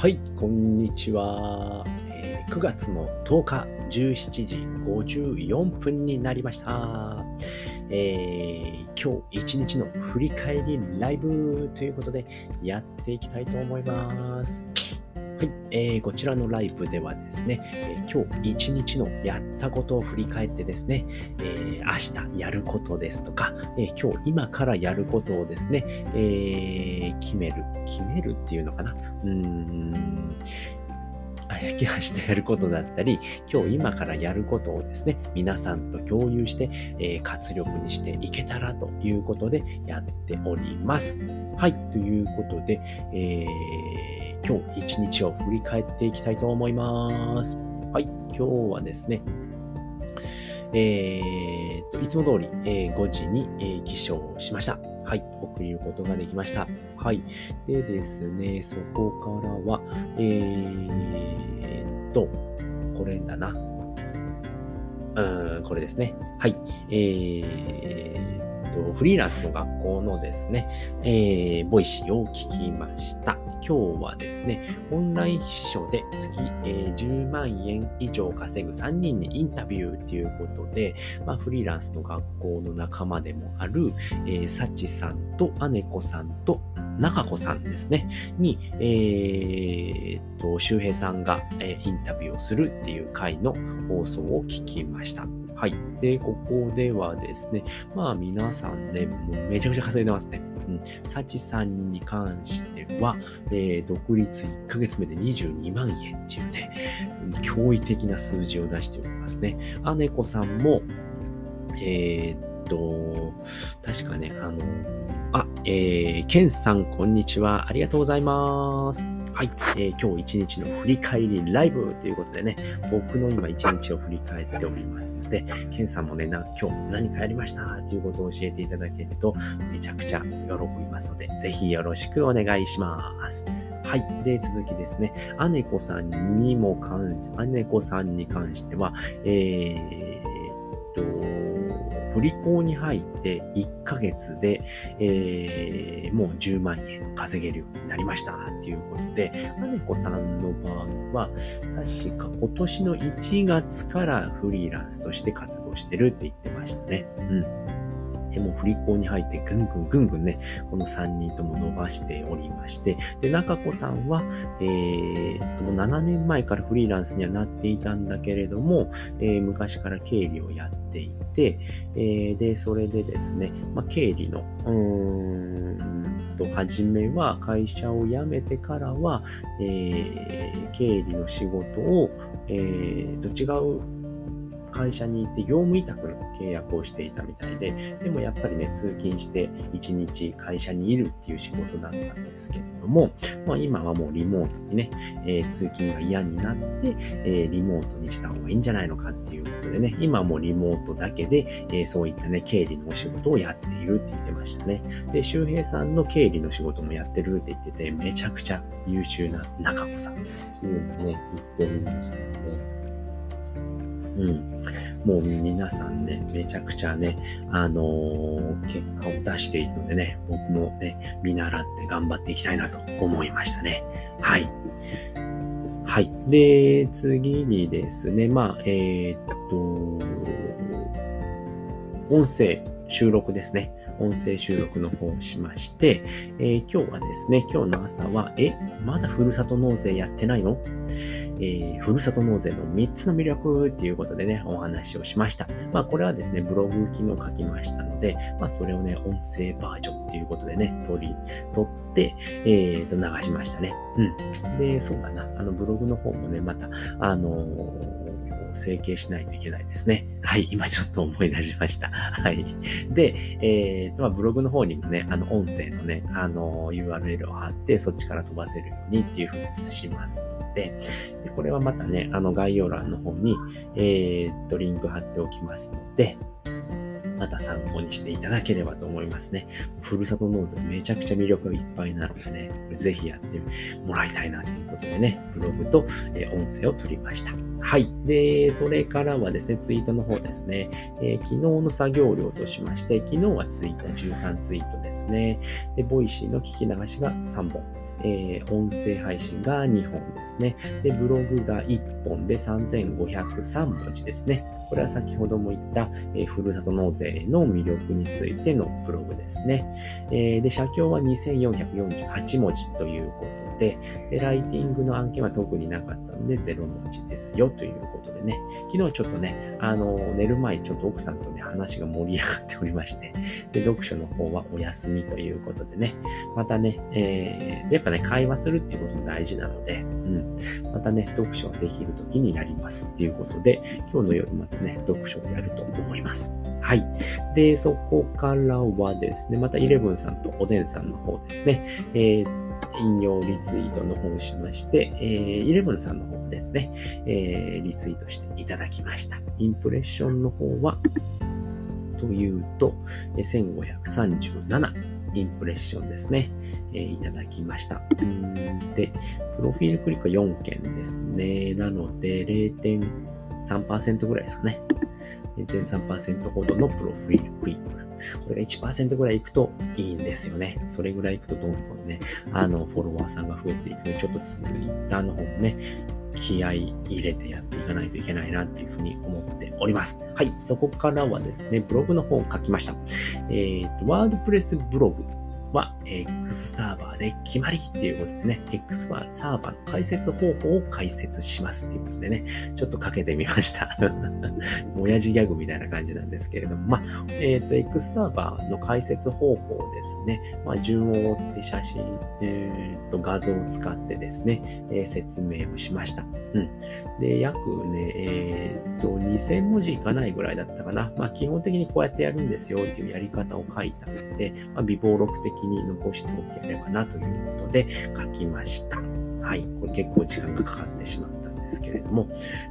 はい、こんにちは。えー9月の10日17時54分になりました。えー今日一日の振り返りライブということでやっていきたいと思います。はい、えーこちらのライブではですね、えー今日一日のやったことを振り返ってですね、えー明日やることですとか、えー今日今からやることをですね、えー決める。決めるっていうのかな？うーん。明日やることだったり、今日今からやることをですね、皆さんと共有して、えー活力にしていけたらということでやっております。はい、ということで、えー今日一日を振り返っていきたいと思います。はい、今日はですね、えーっと、いつも通り、えー5時に、えー起床しました。はい、起きることができました。はい。でですね、そこからは、えーと、これだな。うん、これですね。はい。えーと、フリーランスの学校のですね、えー、 Voicy を聞きました。今日はですね、オンライン秘書で月、えー10万円以上稼ぐ3人にインタビューということで、まあ、フリーランスの学校の仲間でもある、えー、サチさんと姉子さんと中子さんですね、に、えーっと、周平さんが、えーインタビューをするっていう回の放送を聞きました。はい。で、ここではですね、まあ皆さんね、もうめちゃくちゃ稼いでますね。うん。サチさんに関しては、えー独立1ヶ月目で22万円っていうね、驚異的な数字を出しておりますね。姉子さんも、えーと、確かね、あの、あ、えー、ケンさん、こんにちは。ありがとうございます。はい、えー今日一日の振り返りライブということでね、僕の今一日を振り返っておりますので、ケンさんもね、な今日何かやりました？ということを教えていただけると、めちゃくちゃ喜びますので、ぜひよろしくお願いします。はい。で、続きですね。姉子さんにも関、姉子さんに関しては、えー、お利口に入って1ヶ月で、えーもう10万円稼げるようになりましたっていうことで、まねこさんの場合は、確か今年の1月からフリーランスとして活動してるって言ってましたね。うん。でも、振り子に入ってぐんぐんぐんぐんね、この3人とも伸ばしておりまして、で、中子さんは、えーっと、7年前からフリーランスにはなっていたんだけれども、えー昔から経理をやっていて、えーで、それでですね、まあ、経理の、うーんと、初めは会社を辞めてからは、えー経理の仕事を、えーと、違う会社に行って業務委託の契約をしていたみたいで、でもやっぱりね、通勤して一日会社にいるっていう仕事だったんですけれども、まあ今はもうリモートにね、えー通勤が嫌になって、えーリモートにした方がいいんじゃないのかっていうことでね、今はもうリモートだけで、えーそういったね、経理のお仕事をやっているって言ってましたね。で、周平さんの経理の仕事もやってるって言ってて、めちゃくちゃ優秀な中子さんっていうのね、言っておりましたので、うん。もう皆さんね、めちゃくちゃね、あのー結果を出しているのでね、僕もね、見習って頑張っていきたいなと思いましたね。はい。はい。で、次にですね、まあ、えーっと、音声収録ですね。音声収録の方をしまして、えー今日はですね、今日の朝は、え、まだふるさと納税やってないの？えーふるさと納税の3つの魅力っていうことでね、お話をしました。まあ、これはですね、ブログ機能書きましたので、まあ、それをね、音声バージョンっていうことでね、取り、取って、えーと、流しましたね。うん。で、そうだな。あの、ブログの方もね、また、あのー整形しないといけないですね。はい。今ちょっと思い出しました。はい。で、えーと、まあ、ブログの方にもね、あの、音声のね、あの URL を貼って、そっちから飛ばせるようにっていうふうにしますので、で、これはまたね、あの概要欄の方に、えーっと、リンク貼っておきますので、また参考にしていただければと思いますね。ふるさと納税めちゃくちゃ魅力がいっぱいなのでね、ぜひやってもらいたいなということでね、ブログと、え音声を取りました。はい。で、それからはですね、ツイートの方ですね、えー昨日の作業量としまして、昨日はツイート13ツイートですね。で、 Voicy の聞き流しが3本。えー、音声配信が2本ですね。で、ブログが1本で3503文字ですね。これは先ほども言った、えー、ふるさと納税の魅力についてのブログですね。えー、で、写経は2448文字ということでで、ライティングの案件は特になかったので0文字ですよということでね、昨日ちょっとね、あの、寝る前ちょっと奥さんとね、話が盛り上がっておりまして、で、読書の方はお休みということでね、またね、えー、やっぱね、会話するっていうことも大事なので、うん、またね、読書ができる時にやりますっていうことで、今日の夜またね、読書をやると思います。はい。で、そこからはですね、またイレブンさんとおでんさんの方ですね、えー引用リツイートの方をしまして、えー、イレブンさんの方ですね、えー、リツイートしていただきました。インプレッションの方は、というと、1537インプレッションですね、えー、いただきました。で、プロフィールクリックは4件ですね。なので、0.5 3%ぐらいですかね。0.3%ほどのプロフィールクリック。これが1%ぐらいいくといいんですよね。それぐらいいくとどんどんね、あの、フォロワーさんが増えていくので、ちょっとツイッターの方もね、気合い入れてやっていかないといけないなっていうふうに思っております。はい。そこからはですね、ブログの方を書きました。えっ、ー、と、ワードプレスブログは X サーバーで決まりっていうことでね、X はサーバーの解説方法を解説しますっていうことでね、ちょっとかけてみました。親父ギャグみたいな感じなんですけれども、まあ、えっ、ー、と、X サーバーの解説方法ですね、まあ、順を追って写真、えっ、ー、と、画像を使ってですね、えー、説明をしました。うん。で、約ね、えっ、と、2000文字いかないぐらいだったかな。まあ、基本的にこうやってやるんですよっていうやり方を書いたので、まあ、微暴録的に残しておければなということで書きました。はい。これ結構時間がかかってしまったんですけれども、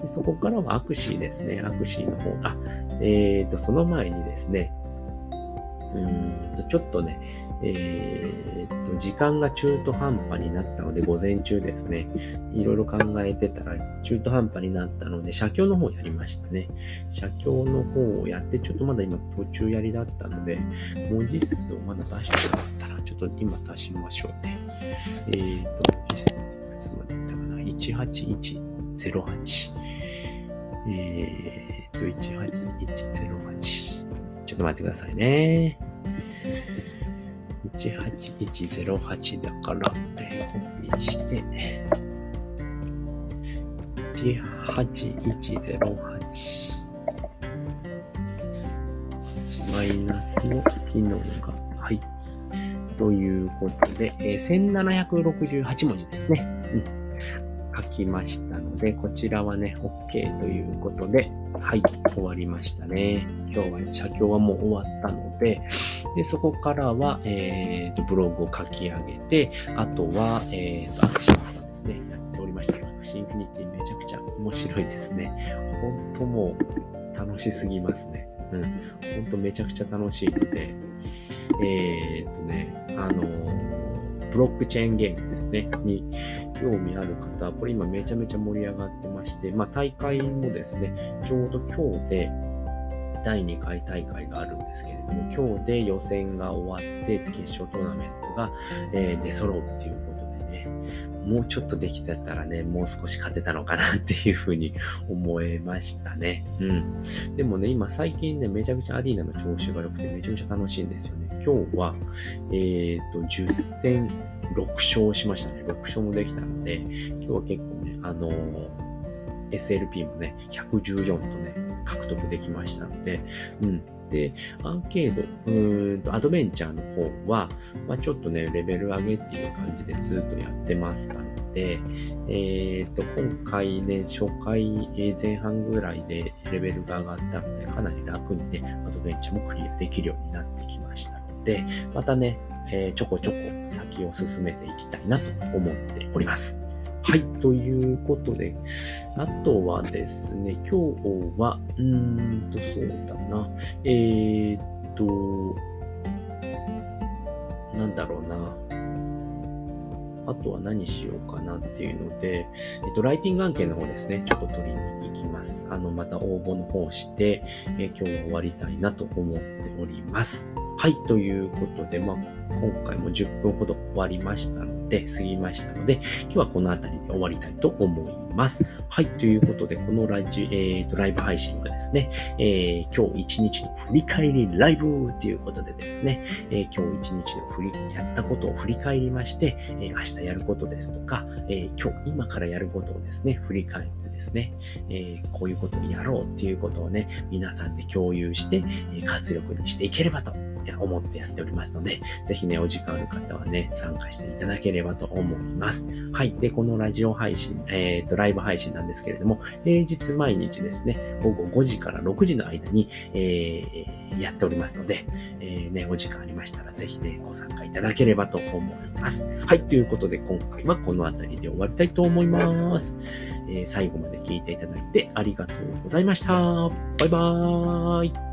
でそこからはアクシーですね。アクシーの方が、えっ、ー、と、その前にですね、うんと、ちょっとね、えー、っと、時間が中途半端になったので、午前中ですね、いろいろ考えてたら、中途半端になったので、写経の方やりましたね。写経の方をやって、ちょっとまだ今途中やりだったので、文字数をまだ出してなかったら、ちょっと今足しましょうね。えー、っと、文字数、いつまでいったかな ?18108。えー、っと、18108。ちょっと待ってくださいね。18108だから、えー、コピーして、18108。マイナスの機能が、はい。ということで、えー、1768文字ですね。うん。書きましたので、こちらはね、OK ということで、はい、終わりましたね。今日は、ね写経はもう終わったので、で、そこからは、えっ、ー、と、ブログを書き上げて、あとは、えっ、ー、と、アクションですね、やっておりました。 Axie Infinity めちゃくちゃ面白いですね。ほんともう、楽しすぎますね。うん。ほんとめちゃくちゃ楽しいので、えっ、ー、とね、あのブロックチェーンゲームですね、に興味ある方、これ今めちゃめちゃ盛り上がってまして、まあ大会もですね、ちょうど今日で第2回大会があるんですけれども、今日で予選が終わって決勝トーナメントが、えー、出揃うっていうことでね、もうちょっとできてたらね、もう少し勝てたのかなっていうふうに思えましたね。うん。でもね、今最近ね、めちゃくちゃアディーナの調子が良くてめちゃめちゃ楽しいんですよね。今日は、えっ、と、10戦6勝しましたね。6勝もできたので、今日は結構ね、あのー SLP もね、114とね、獲得できましたので、うん。で、アーケード、うーんと、アドベンチャーの方は、まあ、ちょっとね、レベル上げっていう感じでずっとやってましたので、えっ、ー、と、今回ね、初回、前半ぐらいでレベルが上がったので、かなり楽にね、アドベンチャーもクリアできるようになってきましたので、またね、えー、ちょこちょこ先を進めていきたいなと思っております。はい。ということで、あとはですね、今日は、うーんと、そうだな。えー、っと、なんだろうな。あとは何しようかなっていうので、えっと、ライティング案件の方ですね、ちょっと取りに行きます。あの、また応募の方して、え今日は終わりたいなと思っております。はい、ということで、まあ、今回も10分ほど終わりましたので、過ぎましたので、今日はこの辺りで終わりたいと思います。はい、ということで、このラジ、えーと、ライブ配信はですね、えー、今日一日の振り返りライブということでですね、えー、今日一日の振り、やったことを振り返りまして、えー、明日やることですとか、え今日、今からやることをですね、振り返ってですね、えこういうことをやろうっていうことをね、皆さんで共有して、え活力にしていければと思ってやっておりますので、ぜひね、お時間ある方はね、参加していただければと思います。はい。で、このラジオ配信、えっ、ー、と、ライブ配信なんですけれども、平日毎日ですね、午後5時から6時の間に、えー、やっておりますので、えー、ね、お時間ありましたら、ぜひね、ご参加いただければと思います。はい。ということで、今回はこの辺りで終わりたいと思います。えー、最後まで聞いていただいてありがとうございました。バイバーイ。